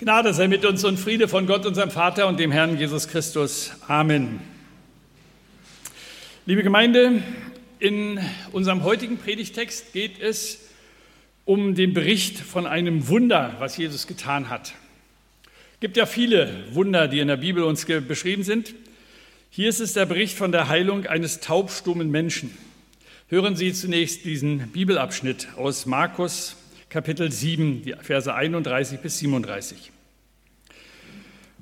Gnade sei mit uns und Friede von Gott, unserem Vater und dem Herrn Jesus Christus. Amen. Liebe Gemeinde, in unserem heutigen Predigtext geht es um den Bericht von einem Wunder, was Jesus getan hat. Es gibt ja viele Wunder, die in der Bibel uns beschrieben sind. Hier ist es der Bericht von der Heilung eines taubstummen Menschen. Hören Sie zunächst diesen Bibelabschnitt aus Markus Kapitel 7, die Verse 31 bis 37.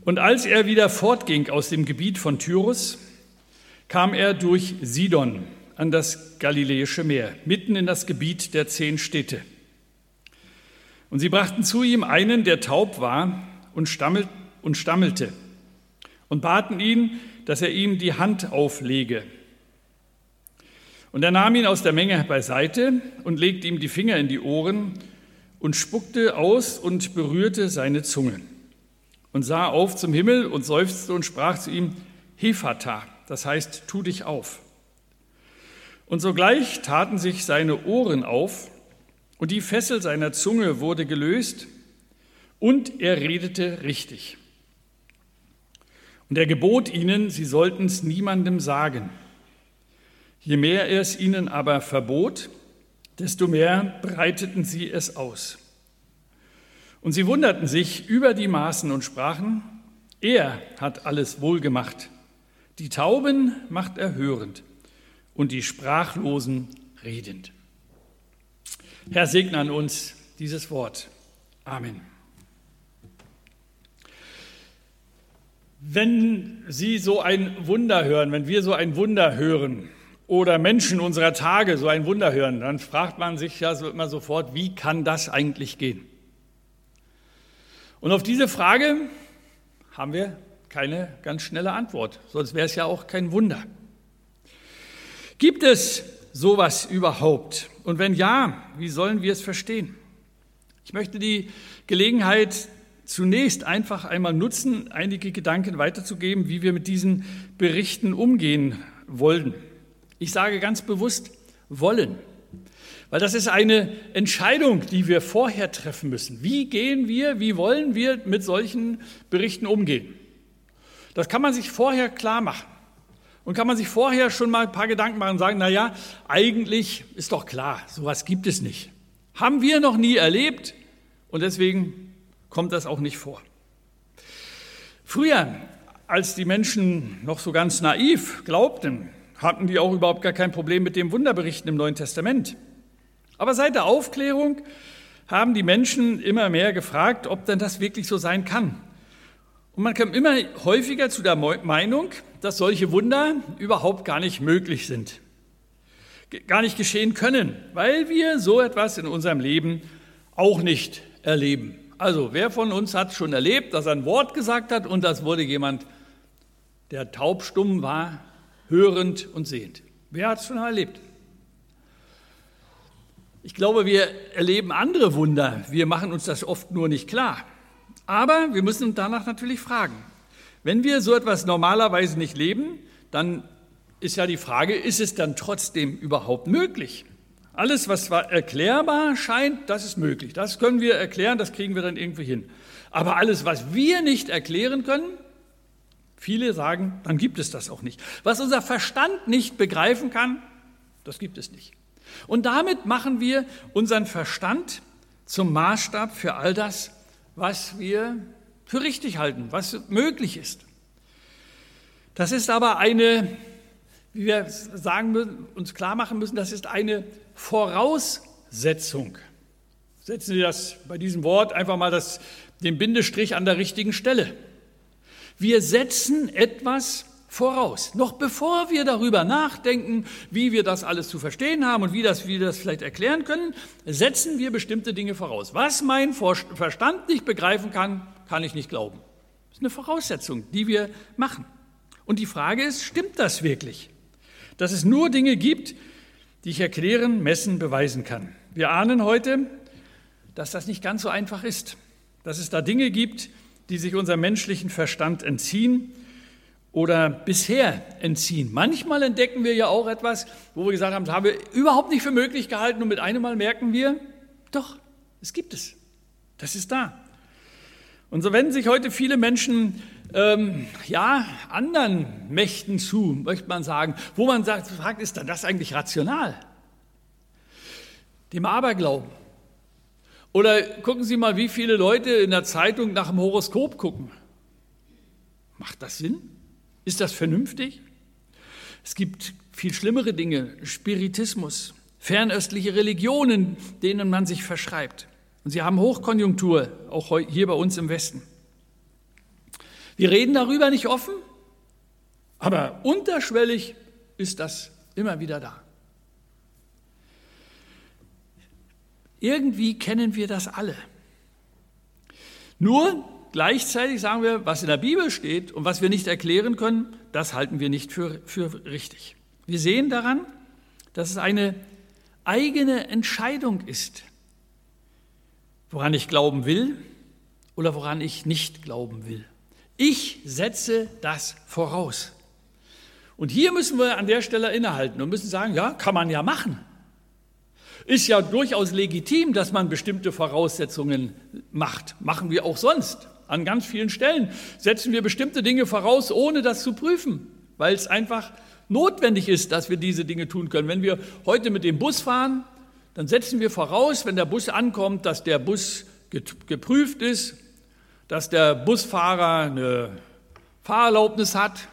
Und als er wieder fortging aus dem Gebiet von Tyrus, kam er durch Sidon an das Galiläische Meer, mitten in das Gebiet der zehn Städte. Und sie brachten zu ihm einen, der taub war und, stammelt, und stammelte, und baten ihn, dass er ihm die Hand auflege. Und er nahm ihn aus der Menge beiseite und legte ihm die Finger in die Ohren und spuckte aus und berührte seine Zunge und sah auf zum Himmel und seufzte und sprach zu ihm, Hephata, das heißt, tu dich auf. Und sogleich taten sich seine Ohren auf und die Fessel seiner Zunge wurde gelöst und er redete richtig. Und er gebot ihnen, sie sollten es niemandem sagen. Je mehr er es ihnen aber verbot, desto mehr breiteten sie es aus. Und sie wunderten sich über die Maßen und sprachen, er hat alles wohlgemacht. Die Tauben macht er hörend und die Sprachlosen redend. Herr, segne an uns dieses Wort. Amen. Wenn Sie so ein Wunder hören, wenn wir so ein Wunder hören, oder Menschen unserer Tage so ein Wunder hören, dann fragt man sich ja so immer sofort, wie kann das eigentlich gehen? Und auf diese Frage haben wir keine ganz schnelle Antwort, sonst wäre es ja auch kein Wunder. Gibt es sowas überhaupt? Und wenn ja, wie sollen wir es verstehen? Ich möchte die Gelegenheit zunächst einfach einmal nutzen, einige Gedanken weiterzugeben, wie wir mit diesen Berichten umgehen wollen. Ich sage ganz bewusst wollen, weil das ist eine Entscheidung, die wir vorher treffen müssen. Wie gehen wir, wie wollen wir mit solchen Berichten umgehen? Das kann man sich vorher klar machen. Und kann man sich vorher schon mal ein paar Gedanken machen und sagen, na ja, eigentlich ist doch klar, sowas gibt es nicht. Haben wir noch nie erlebt und deswegen kommt das auch nicht vor. Früher, als die Menschen noch so ganz naiv glaubten, hatten die auch überhaupt gar kein Problem mit dem Wunderberichten im Neuen Testament. Aber seit der Aufklärung haben die Menschen immer mehr gefragt, ob denn das wirklich so sein kann. Und man kam immer häufiger zu der Meinung, dass solche Wunder überhaupt gar nicht möglich sind, gar nicht geschehen können, weil wir so etwas in unserem Leben auch nicht erleben. Also wer von uns hat schon erlebt, dass er ein Wort gesagt hat und das wurde jemand, der taubstumm war, hörend und sehend. Wer hat es schon erlebt? Ich glaube, wir erleben andere Wunder. Wir machen uns das oft nur nicht klar. Aber wir müssen danach natürlich fragen. Wenn wir so etwas normalerweise nicht leben, dann ist ja die Frage, ist es dann trotzdem überhaupt möglich? Alles, was zwar erklärbar scheint, das ist möglich. Das können wir erklären, das kriegen wir dann irgendwie hin. Aber alles, was wir nicht erklären können, Viele sagen, dann gibt es das auch nicht. Was unser Verstand nicht begreifen kann, das gibt es nicht. Und damit machen wir unseren Verstand zum Maßstab für all das, was wir für richtig halten, was möglich ist. Das ist aber eine, wie wir sagen müssen, uns klar machen müssen, das ist eine Voraussetzung. Setzen Sie das bei diesem Wort einfach mal das, den Bindestrich an der richtigen Stelle. Wir setzen etwas voraus. Noch bevor wir darüber nachdenken, wie wir das alles zu verstehen haben und wie das, wie wir das vielleicht erklären können, setzen wir bestimmte Dinge voraus. Was mein Verstand nicht begreifen kann, kann ich nicht glauben. Das ist eine Voraussetzung, die wir machen. Und die Frage ist, stimmt das wirklich? Dass es nur Dinge gibt, die ich erklären, messen, beweisen kann. Wir ahnen heute, dass das nicht ganz so einfach ist. Dass es da Dinge gibt, die sich unserem menschlichen Verstand entziehen oder bisher entziehen. Manchmal entdecken wir ja auch etwas, wo wir gesagt haben, das haben wir überhaupt nicht für möglich gehalten und mit einem Mal merken wir, doch, es gibt es. Das ist da. Und so wenden sich heute viele Menschen ähm, ja, anderen Mächten zu, möchte man sagen, wo man sagt, fragt, ist dann das eigentlich rational? Dem Aberglauben. Oder gucken Sie mal, wie viele Leute in der Zeitung nach dem Horoskop gucken. Macht das Sinn? Ist das vernünftig? Es gibt viel schlimmere Dinge, Spiritismus, fernöstliche Religionen, denen man sich verschreibt. Und sie haben Hochkonjunktur, auch hier bei uns im Westen. Wir reden darüber nicht offen, aber unterschwellig ist das immer wieder da. Irgendwie kennen wir das alle. Nur gleichzeitig sagen wir, was in der Bibel steht und was wir nicht erklären können, das halten wir nicht für, für richtig. Wir sehen daran, dass es eine eigene Entscheidung ist, woran ich glauben will oder woran ich nicht glauben will. Ich setze das voraus. Und hier müssen wir an der Stelle innehalten und müssen sagen, ja, kann man ja machen. Ist ja durchaus legitim, dass man bestimmte Voraussetzungen macht. Machen wir auch sonst. An ganz vielen Stellen setzen wir bestimmte Dinge voraus, ohne das zu prüfen, weil es einfach notwendig ist, dass wir diese Dinge tun können. Wenn wir heute mit dem Bus fahren, dann setzen wir voraus, wenn der Bus ankommt, dass der Bus geprüft ist, dass der Busfahrer eine Fahrerlaubnis hat,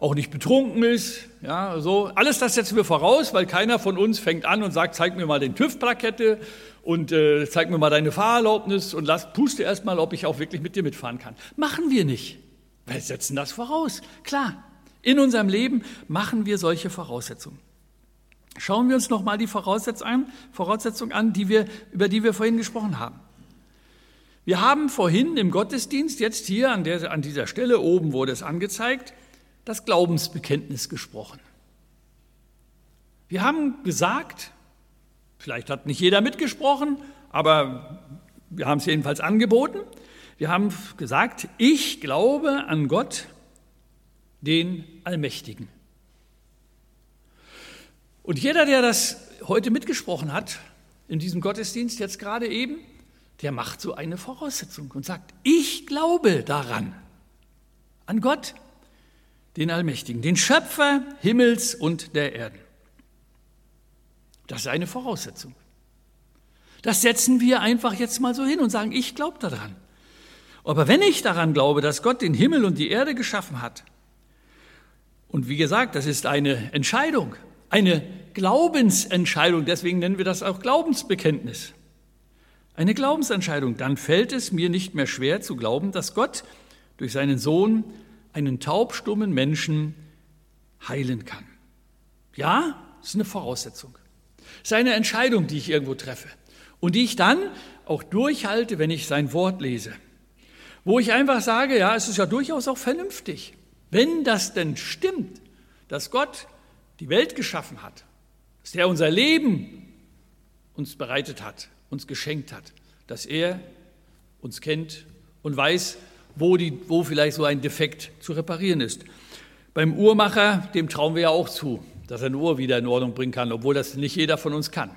auch nicht betrunken ist, ja, so. Alles das setzen wir voraus, weil keiner von uns fängt an und sagt, zeig mir mal den TÜV-Plakette und äh, zeig mir mal deine Fahrerlaubnis und lass, puste erst mal, ob ich auch wirklich mit dir mitfahren kann. Machen wir nicht. Wir setzen das voraus. Klar, in unserem Leben machen wir solche Voraussetzungen. Schauen wir uns noch mal die Voraussetzung an die wir, über die wir vorhin gesprochen haben. Wir haben vorhin im Gottesdienst, jetzt hier an, der, an dieser Stelle oben wurde es angezeigt, das Glaubensbekenntnis gesprochen. Wir haben gesagt, vielleicht hat nicht jeder mitgesprochen, aber wir haben es jedenfalls angeboten. Wir haben gesagt, ich glaube an Gott, den Allmächtigen. Und jeder, der das heute mitgesprochen hat, in diesem Gottesdienst jetzt gerade eben, der macht so eine Voraussetzung und sagt, ich glaube daran, an Gott, den Allmächtigen, den Schöpfer Himmels und der Erden. Das ist eine Voraussetzung. Das setzen wir einfach jetzt mal so hin und sagen, ich glaube daran. Aber wenn ich daran glaube, dass Gott den Himmel und die Erde geschaffen hat, und wie gesagt, das ist eine Entscheidung, eine Glaubensentscheidung, deswegen nennen wir das auch Glaubensbekenntnis. Eine Glaubensentscheidung, dann fällt es mir nicht mehr schwer zu glauben, dass Gott durch seinen Sohn einen taubstummen Menschen heilen kann. Ja, das ist eine Voraussetzung. Das ist eine Entscheidung, die ich irgendwo treffe und die ich dann auch durchhalte, wenn ich sein Wort lese. Wo ich einfach sage, ja, es ist ja durchaus auch vernünftig. Wenn das denn stimmt, dass Gott die Welt geschaffen hat, dass er unser Leben uns bereitet hat, uns geschenkt hat, dass er uns kennt und weiß, wo, die, wo vielleicht so ein Defekt zu reparieren ist. Beim Uhrmacher, dem trauen wir ja auch zu, dass er eine Uhr wieder in Ordnung bringen kann, obwohl das nicht jeder von uns kann.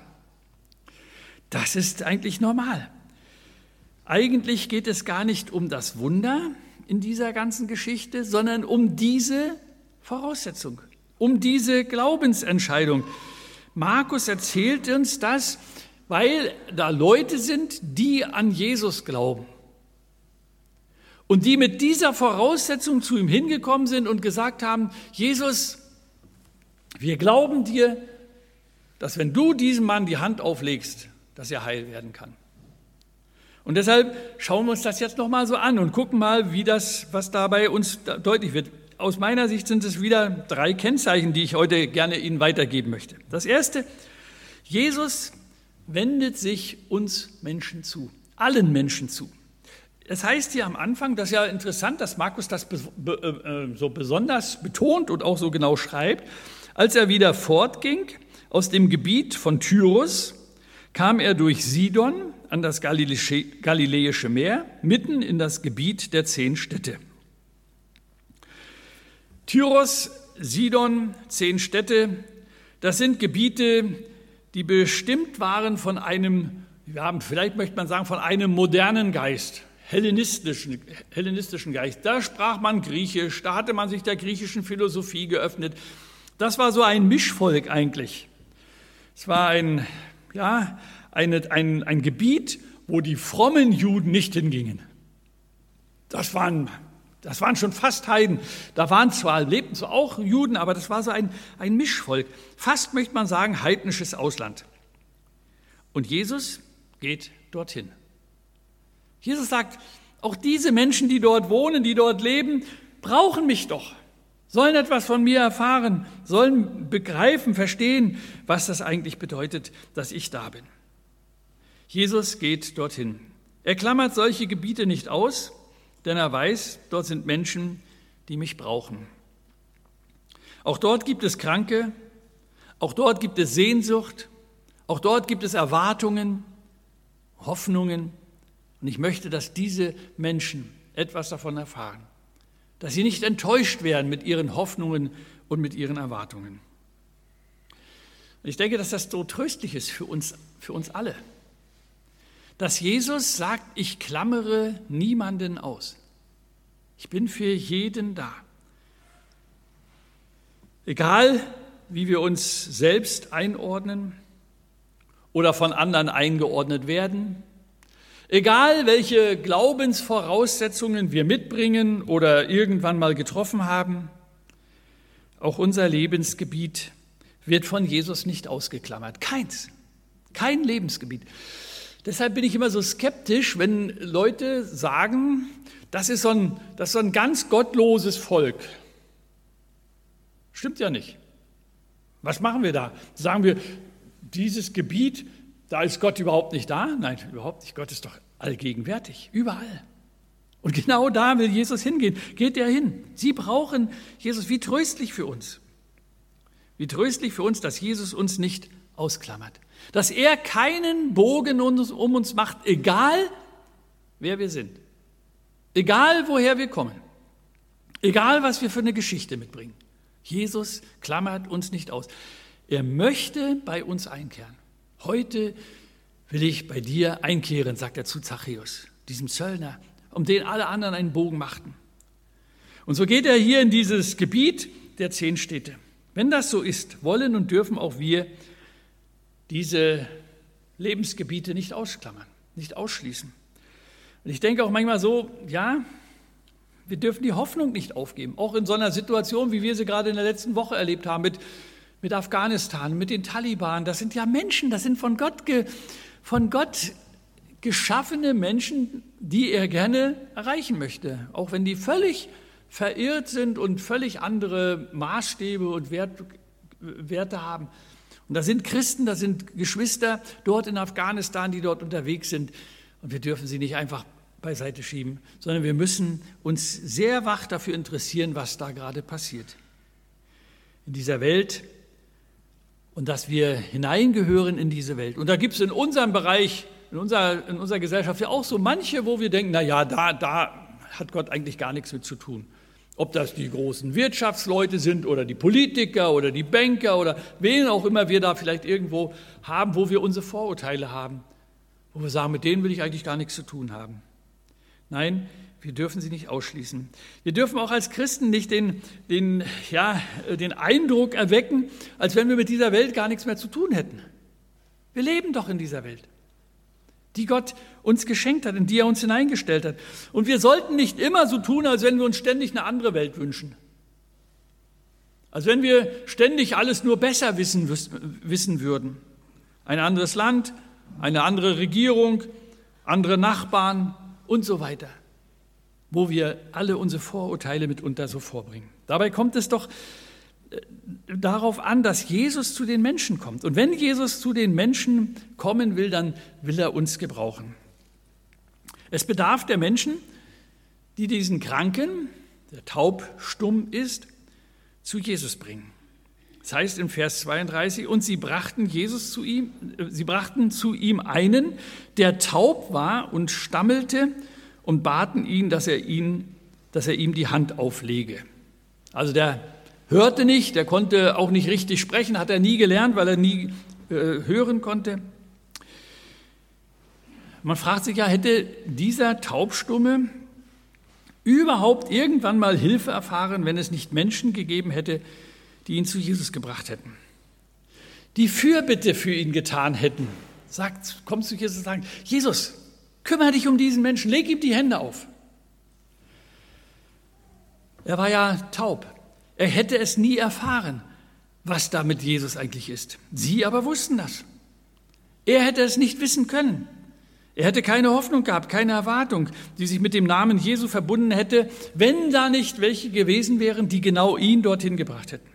Das ist eigentlich normal. Eigentlich geht es gar nicht um das Wunder, in dieser ganzen Geschichte, sondern um diese Voraussetzung, um diese Glaubensentscheidung. Markus erzählt uns das, weil da Leute sind, die an Jesus glauben. Und die mit dieser Voraussetzung zu ihm hingekommen sind und gesagt haben, Jesus, wir glauben dir, dass wenn du diesem Mann die Hand auflegst, dass er heil werden kann. Und deshalb schauen wir uns das jetzt nochmal so an und gucken mal, wie das, was dabei uns deutlich wird. Aus meiner Sicht sind es wieder drei Kennzeichen, die ich heute gerne Ihnen weitergeben möchte. Das erste, Jesus wendet sich uns Menschen zu, allen Menschen zu. Es heißt hier am Anfang, das ist ja interessant, dass Markus das äh, äh, so besonders betont und auch so genau schreibt, als er wieder fortging aus dem Gebiet von Tyrus, kam er durch Sidon an das Galiläische Meer, mitten in das Gebiet der zehn Städte. Tyros, Sidon, zehn Städte, das sind Gebiete, die bestimmt waren von einem, ja, vielleicht möchte man sagen, von einem modernen Geist. Hellenistischen, hellenistischen Geist. Da sprach man Griechisch, da hatte man sich der griechischen Philosophie geöffnet. Das war so ein Mischvolk eigentlich. Es war ein, ja, eine, ein, ein Gebiet, wo die frommen Juden nicht hingingen. Das waren, das waren schon fast Heiden. Da waren zwar, lebten zwar auch Juden, aber das war so ein, ein Mischvolk. Fast möchte man sagen, heidnisches Ausland. Und Jesus geht dorthin. Jesus sagt, auch diese Menschen, die dort wohnen, die dort leben, brauchen mich doch, sollen etwas von mir erfahren, sollen begreifen, verstehen, was das eigentlich bedeutet, dass ich da bin. Jesus geht dorthin. Er klammert solche Gebiete nicht aus, denn er weiß, dort sind Menschen, die mich brauchen. Auch dort gibt es Kranke, auch dort gibt es Sehnsucht, auch dort gibt es Erwartungen, Hoffnungen. Und ich möchte, dass diese Menschen etwas davon erfahren, dass sie nicht enttäuscht werden mit ihren Hoffnungen und mit ihren Erwartungen. Und ich denke, dass das so tröstlich ist für uns, für uns alle dass Jesus sagt, ich klammere niemanden aus. Ich bin für jeden da. Egal, wie wir uns selbst einordnen oder von anderen eingeordnet werden, egal welche Glaubensvoraussetzungen wir mitbringen oder irgendwann mal getroffen haben, auch unser Lebensgebiet wird von Jesus nicht ausgeklammert. Keins. Kein Lebensgebiet. Deshalb bin ich immer so skeptisch, wenn Leute sagen, das ist so ein, das ist so ein ganz gottloses Volk. Stimmt ja nicht. Was machen wir da? Sagen wir, dieses Gebiet, da ist Gott überhaupt nicht da? Nein, überhaupt nicht. Gott ist doch allgegenwärtig, überall. Und genau da will Jesus hingehen. Geht er hin? Sie brauchen Jesus. Wie tröstlich für uns. Wie tröstlich für uns, dass Jesus uns nicht ausklammert. Dass er keinen Bogen um uns macht, egal wer wir sind. Egal woher wir kommen. Egal was wir für eine Geschichte mitbringen. Jesus klammert uns nicht aus. Er möchte bei uns einkehren. Heute will ich bei dir einkehren, sagt er zu Zachäus, diesem Zöllner, um den alle anderen einen Bogen machten. Und so geht er hier in dieses Gebiet der zehn Städte. Wenn das so ist, wollen und dürfen auch wir diese Lebensgebiete nicht ausklammern, nicht ausschließen. Und ich denke auch manchmal so, ja, wir dürfen die Hoffnung nicht aufgeben, auch in so einer Situation, wie wir sie gerade in der letzten Woche erlebt haben mit, mit Afghanistan, mit den Taliban. Das sind ja Menschen, das sind von Gott, ge, von Gott geschaffene Menschen, die er gerne erreichen möchte, auch wenn die völlig verirrt sind und völlig andere Maßstäbe und Wert, Werte haben. Und da sind Christen, da sind Geschwister dort in Afghanistan, die dort unterwegs sind. Und wir dürfen sie nicht einfach beiseite schieben, sondern wir müssen uns sehr wach dafür interessieren, was da gerade passiert. In dieser Welt und dass wir hineingehören in diese Welt. Und da gibt es in unserem Bereich, in unserer, in unserer Gesellschaft ja auch so manche, wo wir denken, na ja, da, da hat Gott eigentlich gar nichts mit zu tun. Ob das die großen Wirtschaftsleute sind oder die Politiker oder die Banker oder wen auch immer wir da vielleicht irgendwo haben, wo wir unsere Vorurteile haben, wo wir sagen, mit denen will ich eigentlich gar nichts zu tun haben. Nein, wir dürfen sie nicht ausschließen. Wir dürfen auch als Christen nicht den, den, ja, den Eindruck erwecken, als wenn wir mit dieser Welt gar nichts mehr zu tun hätten. Wir leben doch in dieser Welt die Gott uns geschenkt hat, in die er uns hineingestellt hat. Und wir sollten nicht immer so tun, als wenn wir uns ständig eine andere Welt wünschen. Als wenn wir ständig alles nur besser wissen, wissen würden. Ein anderes Land, eine andere Regierung, andere Nachbarn und so weiter, wo wir alle unsere Vorurteile mitunter so vorbringen. Dabei kommt es doch darauf an, dass Jesus zu den Menschen kommt. Und wenn Jesus zu den Menschen kommen will, dann will er uns gebrauchen. Es bedarf der Menschen, die diesen Kranken, der taub, stumm ist, zu Jesus bringen. Das heißt in Vers 32, und sie brachten Jesus zu ihm, sie brachten zu ihm einen, der taub war und stammelte und baten ihn, dass er ihn, dass er ihm die Hand auflege. Also der hörte nicht, er konnte auch nicht richtig sprechen, hat er nie gelernt, weil er nie äh, hören konnte. Man fragt sich ja, hätte dieser Taubstumme überhaupt irgendwann mal Hilfe erfahren, wenn es nicht Menschen gegeben hätte, die ihn zu Jesus gebracht hätten? Die Fürbitte für ihn getan hätten. Sagt, kommt zu Jesus und sagt, Jesus, kümmere dich um diesen Menschen, leg ihm die Hände auf. Er war ja taub. Er hätte es nie erfahren, was da mit Jesus eigentlich ist. Sie aber wussten das. Er hätte es nicht wissen können. Er hätte keine Hoffnung gehabt, keine Erwartung, die sich mit dem Namen Jesu verbunden hätte, wenn da nicht welche gewesen wären, die genau ihn dorthin gebracht hätten,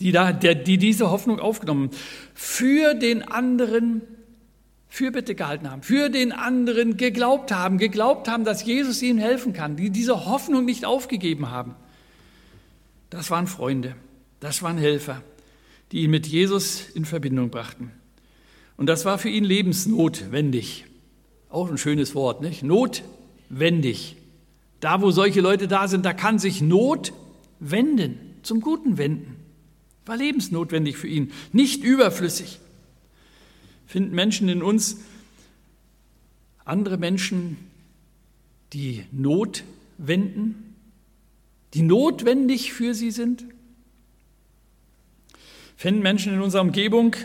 die, da, der, die diese Hoffnung aufgenommen, für den anderen Fürbitte gehalten haben, für den anderen geglaubt haben, geglaubt haben, dass Jesus ihnen helfen kann, die diese Hoffnung nicht aufgegeben haben. Das waren Freunde, das waren Helfer, die ihn mit Jesus in Verbindung brachten. Und das war für ihn lebensnotwendig. Auch ein schönes Wort, nicht? Notwendig. Da, wo solche Leute da sind, da kann sich Not wenden, zum Guten wenden. War lebensnotwendig für ihn, nicht überflüssig. Finden Menschen in uns andere Menschen, die Not wenden, die notwendig für sie sind? Finden Menschen in unserer Umgebung,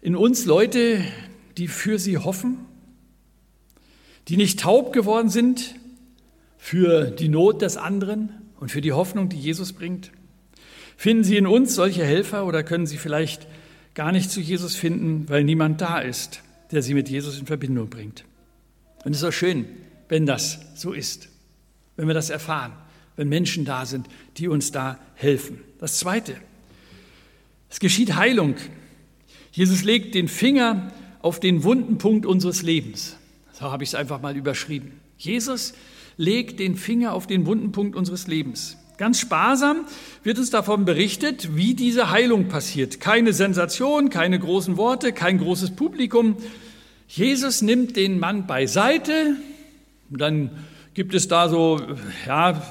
in uns Leute, die für sie hoffen, die nicht taub geworden sind für die Not des anderen und für die Hoffnung, die Jesus bringt? Finden Sie in uns solche Helfer oder können Sie vielleicht gar nicht zu Jesus finden, weil niemand da ist, der Sie mit Jesus in Verbindung bringt? Und es ist auch schön, wenn das so ist, wenn wir das erfahren, wenn Menschen da sind, die uns da helfen. Das Zweite, es geschieht Heilung. Jesus legt den Finger auf den wunden Punkt unseres Lebens. So habe ich es einfach mal überschrieben. Jesus legt den Finger auf den wunden Punkt unseres Lebens. Ganz sparsam wird uns davon berichtet, wie diese Heilung passiert. Keine Sensation, keine großen Worte, kein großes Publikum. Jesus nimmt den Mann beiseite, dann gibt es da so ja,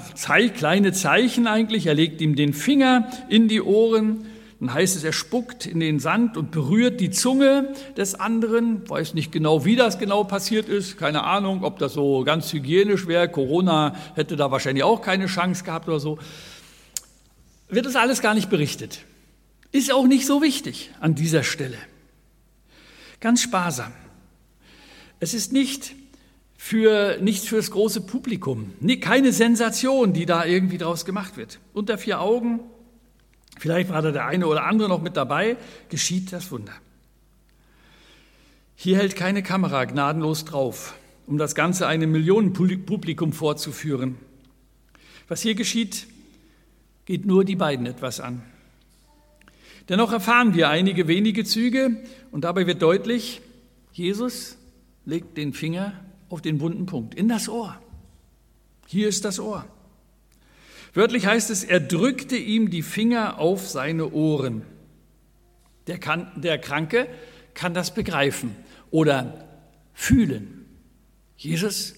kleine Zeichen eigentlich. Er legt ihm den Finger in die Ohren dann heißt es, er spuckt in den Sand und berührt die Zunge des anderen. Weiß nicht genau, wie das genau passiert ist. Keine Ahnung, ob das so ganz hygienisch wäre. Corona hätte da wahrscheinlich auch keine Chance gehabt oder so. Wird das alles gar nicht berichtet. Ist auch nicht so wichtig an dieser Stelle. Ganz sparsam. Es ist nicht für, nicht fürs große Publikum. Keine Sensation, die da irgendwie draus gemacht wird. Unter vier Augen, Vielleicht war da der eine oder andere noch mit dabei, geschieht das Wunder. Hier hält keine Kamera gnadenlos drauf, um das Ganze einem Millionenpublikum vorzuführen. Was hier geschieht, geht nur die beiden etwas an. Dennoch erfahren wir einige wenige Züge und dabei wird deutlich, Jesus legt den Finger auf den wunden Punkt, in das Ohr. Hier ist das Ohr. Wörtlich heißt es, er drückte ihm die Finger auf seine Ohren. Der, kann, der Kranke kann das begreifen oder fühlen. Jesus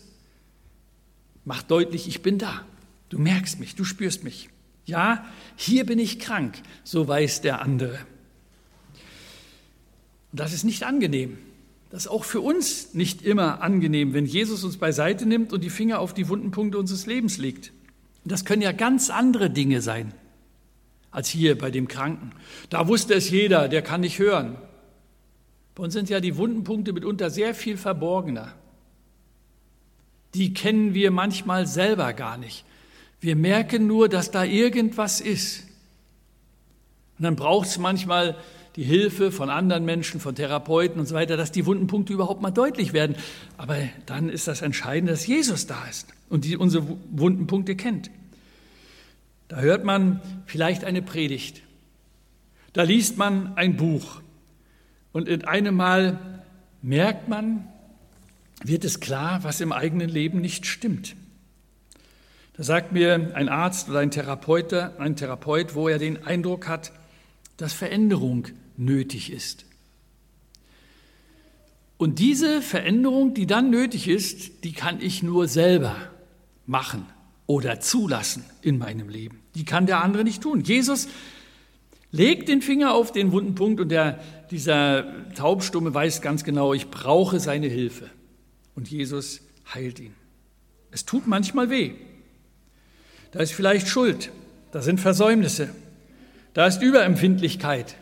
macht deutlich, ich bin da. Du merkst mich, du spürst mich. Ja, hier bin ich krank, so weiß der andere. Das ist nicht angenehm. Das ist auch für uns nicht immer angenehm, wenn Jesus uns beiseite nimmt und die Finger auf die wunden Punkte unseres Lebens legt. Das können ja ganz andere Dinge sein als hier bei dem Kranken. Da wusste es jeder, der kann nicht hören. Bei uns sind ja die Wundenpunkte mitunter sehr viel verborgener. Die kennen wir manchmal selber gar nicht. Wir merken nur, dass da irgendwas ist. Und dann braucht es manchmal die Hilfe von anderen Menschen, von Therapeuten und so weiter, dass die Wundenpunkte überhaupt mal deutlich werden. Aber dann ist das Entscheidende, dass Jesus da ist und die unsere Wundenpunkte kennt. Da hört man vielleicht eine Predigt. Da liest man ein Buch. Und in einem Mal merkt man, wird es klar, was im eigenen Leben nicht stimmt. Da sagt mir ein Arzt oder ein Therapeut, ein Therapeut, wo er den Eindruck hat, dass Veränderung nötig ist. Und diese Veränderung, die dann nötig ist, die kann ich nur selber machen oder zulassen in meinem Leben. Die kann der andere nicht tun. Jesus legt den Finger auf den wunden Punkt und der, dieser Taubstumme weiß ganz genau, ich brauche seine Hilfe. und Jesus heilt ihn. Es tut manchmal weh. Da ist vielleicht Schuld, da sind Versäumnisse, da ist Überempfindlichkeit.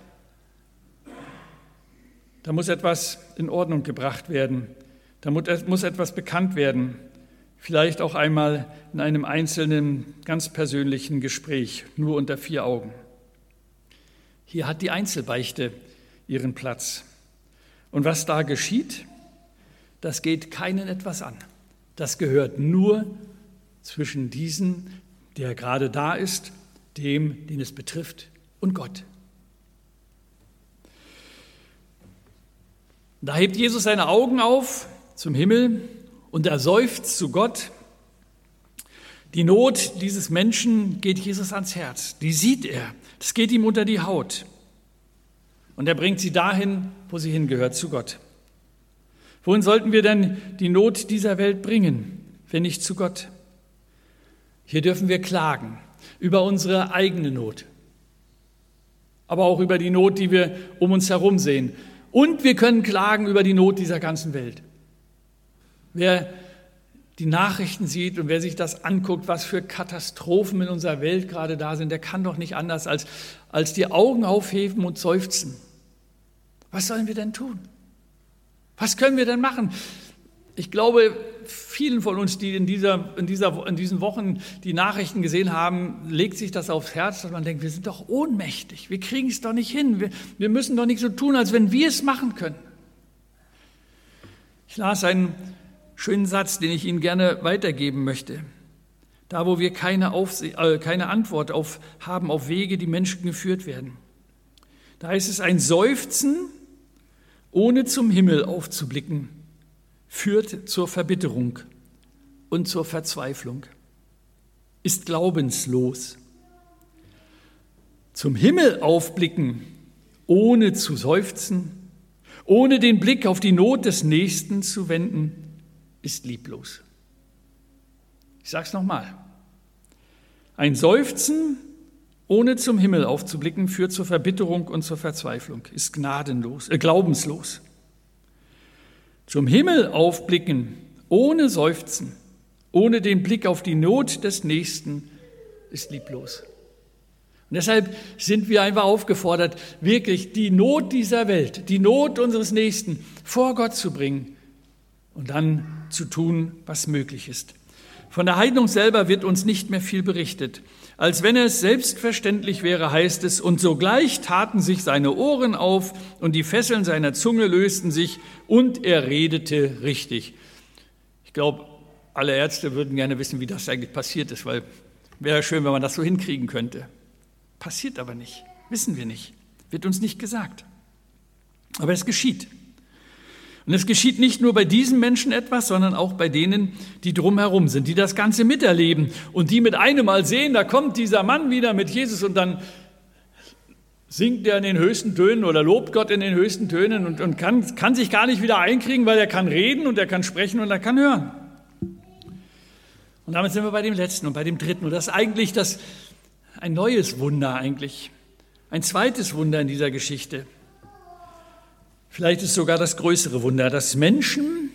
Da muss etwas in Ordnung gebracht werden, da muss etwas bekannt werden, vielleicht auch einmal in einem einzelnen, ganz persönlichen Gespräch, nur unter vier Augen. Hier hat die Einzelbeichte ihren Platz. Und was da geschieht, das geht keinen etwas an. Das gehört nur zwischen diesem, der gerade da ist, dem, den es betrifft, und Gott. Da hebt Jesus seine Augen auf zum Himmel und er seufzt zu Gott. Die Not dieses Menschen geht Jesus ans Herz. Die sieht er. Das geht ihm unter die Haut. Und er bringt sie dahin, wo sie hingehört, zu Gott. Wohin sollten wir denn die Not dieser Welt bringen, wenn nicht zu Gott? Hier dürfen wir klagen über unsere eigene Not, aber auch über die Not, die wir um uns herum sehen. Und wir können klagen über die Not dieser ganzen Welt. Wer die Nachrichten sieht und wer sich das anguckt, was für Katastrophen in unserer Welt gerade da sind, der kann doch nicht anders als, als die Augen aufheben und seufzen. Was sollen wir denn tun? Was können wir denn machen? Ich glaube, vielen von uns, die in, dieser, in, dieser, in diesen Wochen die Nachrichten gesehen haben, legt sich das aufs Herz, dass man denkt, wir sind doch ohnmächtig, wir kriegen es doch nicht hin, wir, wir müssen doch nicht so tun, als wenn wir es machen können. Ich las einen schönen Satz, den ich Ihnen gerne weitergeben möchte. Da, wo wir keine, Aufse äh, keine Antwort auf, haben auf Wege, die Menschen geführt werden. Da ist es ein Seufzen, ohne zum Himmel aufzublicken, führt zur Verbitterung und zur Verzweiflung, ist glaubenslos. Zum Himmel aufblicken, ohne zu seufzen, ohne den Blick auf die Not des Nächsten zu wenden, ist lieblos. Ich sage es nochmal. Ein Seufzen, ohne zum Himmel aufzublicken, führt zur Verbitterung und zur Verzweiflung, ist gnadenlos, äh, glaubenslos. Zum Himmel aufblicken, ohne Seufzen, ohne den Blick auf die Not des Nächsten, ist lieblos. Und deshalb sind wir einfach aufgefordert, wirklich die Not dieser Welt, die Not unseres Nächsten vor Gott zu bringen und dann zu tun, was möglich ist. Von der Heilung selber wird uns nicht mehr viel berichtet. Als wenn es selbstverständlich wäre, heißt es, und sogleich taten sich seine Ohren auf und die Fesseln seiner Zunge lösten sich und er redete richtig. Ich glaube, alle Ärzte würden gerne wissen, wie das eigentlich passiert ist, weil wäre schön, wenn man das so hinkriegen könnte. Passiert aber nicht, wissen wir nicht, wird uns nicht gesagt. Aber es geschieht. Und es geschieht nicht nur bei diesen Menschen etwas, sondern auch bei denen, die drumherum sind, die das Ganze miterleben und die mit einem Mal sehen, da kommt dieser Mann wieder mit Jesus und dann singt er in den höchsten Tönen oder lobt Gott in den höchsten Tönen und, und kann, kann sich gar nicht wieder einkriegen, weil er kann reden und er kann sprechen und er kann hören. Und damit sind wir bei dem letzten und bei dem dritten. Und das ist eigentlich das, ein neues Wunder eigentlich. Ein zweites Wunder in dieser Geschichte. Vielleicht ist sogar das größere Wunder, dass Menschen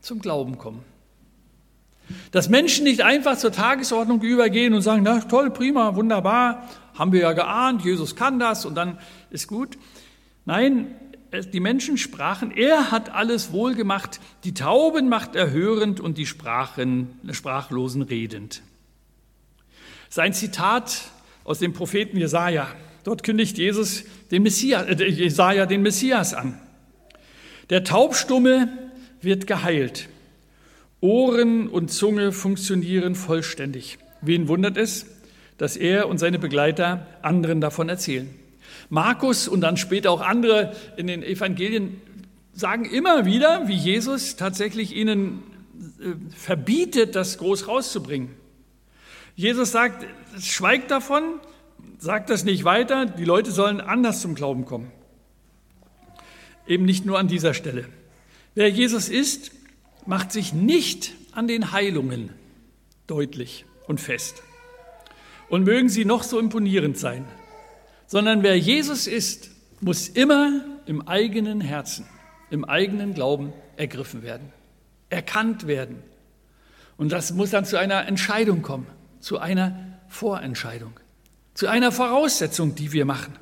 zum Glauben kommen. Dass Menschen nicht einfach zur Tagesordnung übergehen und sagen, na toll, prima, wunderbar, haben wir ja geahnt, Jesus kann das und dann ist gut. Nein, die Menschen sprachen, er hat alles wohl gemacht, die Tauben macht er hörend und die Sprachen, Sprachlosen redend. Sein Zitat aus dem Propheten Jesaja. Dort kündigt Jesus den Messias, äh, Jesaja den Messias an. Der Taubstumme wird geheilt. Ohren und Zunge funktionieren vollständig. Wen wundert es, dass er und seine Begleiter anderen davon erzählen? Markus und dann später auch andere in den Evangelien sagen immer wieder, wie Jesus tatsächlich ihnen äh, verbietet, das groß rauszubringen. Jesus sagt, schweigt davon, sagt das nicht weiter, die Leute sollen anders zum Glauben kommen eben nicht nur an dieser Stelle. Wer Jesus ist, macht sich nicht an den Heilungen deutlich und fest. Und mögen sie noch so imponierend sein, sondern wer Jesus ist, muss immer im eigenen Herzen, im eigenen Glauben ergriffen werden. erkannt werden. Und das muss dann zu einer Entscheidung kommen, zu einer Vorentscheidung, zu einer Voraussetzung, die wir machen.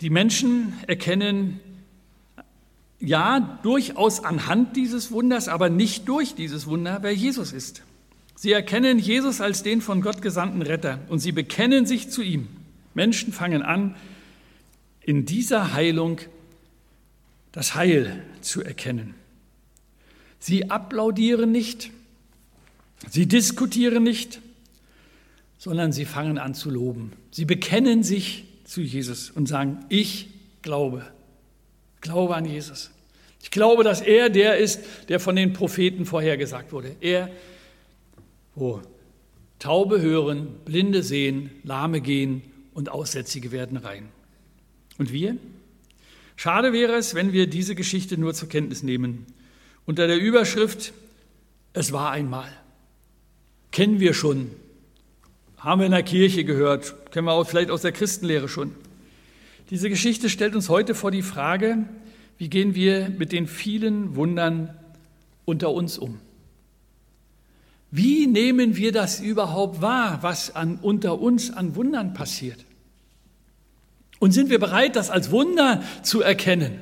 Die Menschen erkennen ja durchaus anhand dieses Wunders, aber nicht durch dieses Wunder, wer Jesus ist. Sie erkennen Jesus als den von Gott gesandten Retter und sie bekennen sich zu ihm. Menschen fangen an, in dieser Heilung das Heil zu erkennen. Sie applaudieren nicht, sie diskutieren nicht, sondern sie fangen an zu loben. Sie bekennen sich zu Jesus und sagen, ich glaube, glaube an Jesus. Ich glaube, dass er der ist, der von den Propheten vorhergesagt wurde. Er, wo Taube hören, Blinde sehen, Lahme gehen und Aussätzige werden rein. Und wir? Schade wäre es, wenn wir diese Geschichte nur zur Kenntnis nehmen. Unter der Überschrift Es war einmal. Kennen wir schon. Haben wir in der Kirche gehört. Kennen wir auch vielleicht aus der Christenlehre schon. Diese Geschichte stellt uns heute vor die Frage, wie gehen wir mit den vielen Wundern unter uns um? Wie nehmen wir das überhaupt wahr, was an, unter uns an Wundern passiert? Und sind wir bereit, das als Wunder zu erkennen?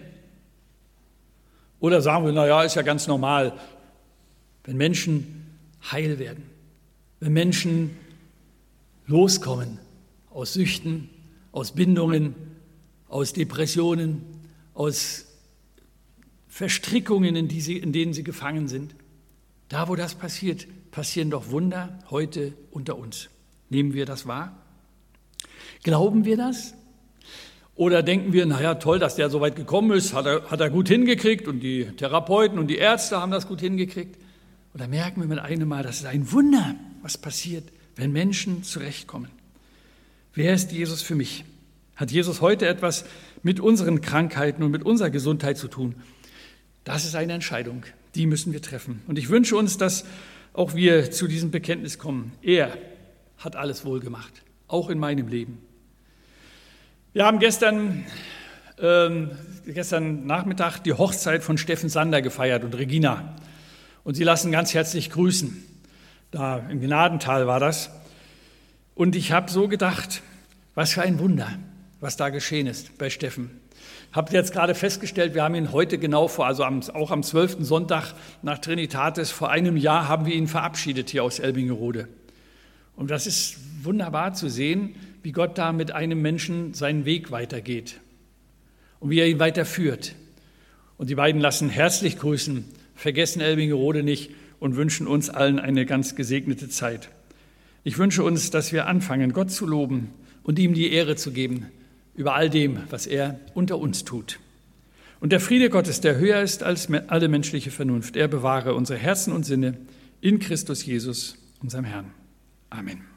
Oder sagen wir, naja, ist ja ganz normal, wenn Menschen heil werden, wenn Menschen loskommen aus Süchten, aus Bindungen, aus Depressionen, aus Verstrickungen, in, sie, in denen sie gefangen sind. Da, wo das passiert, passieren doch Wunder heute unter uns. Nehmen wir das wahr? Glauben wir das? Oder denken wir, naja, toll, dass der so weit gekommen ist, hat er, hat er gut hingekriegt und die Therapeuten und die Ärzte haben das gut hingekriegt? Oder merken wir mit einem Mal, das ist ein Wunder, was passiert, wenn Menschen zurechtkommen? Wer ist Jesus für mich? Hat Jesus heute etwas mit unseren Krankheiten und mit unserer Gesundheit zu tun? Das ist eine Entscheidung, die müssen wir treffen. Und ich wünsche uns, dass auch wir zu diesem Bekenntnis kommen. Er hat alles wohl gemacht, auch in meinem Leben. Wir haben gestern, ähm, gestern Nachmittag die Hochzeit von Steffen Sander gefeiert und Regina. Und sie lassen ganz herzlich grüßen. Da im Gnadental war das. Und ich habe so gedacht, was für ein Wunder, was da geschehen ist bei Steffen. Habt jetzt gerade festgestellt, wir haben ihn heute genau vor, also am, auch am 12. Sonntag nach Trinitatis, vor einem Jahr haben wir ihn verabschiedet hier aus Elbingerode. Und das ist wunderbar zu sehen, wie Gott da mit einem Menschen seinen Weg weitergeht und wie er ihn weiterführt. Und die beiden lassen herzlich grüßen, vergessen Elbingerode nicht und wünschen uns allen eine ganz gesegnete Zeit. Ich wünsche uns, dass wir anfangen, Gott zu loben und ihm die Ehre zu geben über all dem, was er unter uns tut. Und der Friede Gottes, der höher ist als alle menschliche Vernunft, er bewahre unsere Herzen und Sinne in Christus Jesus, unserem Herrn. Amen.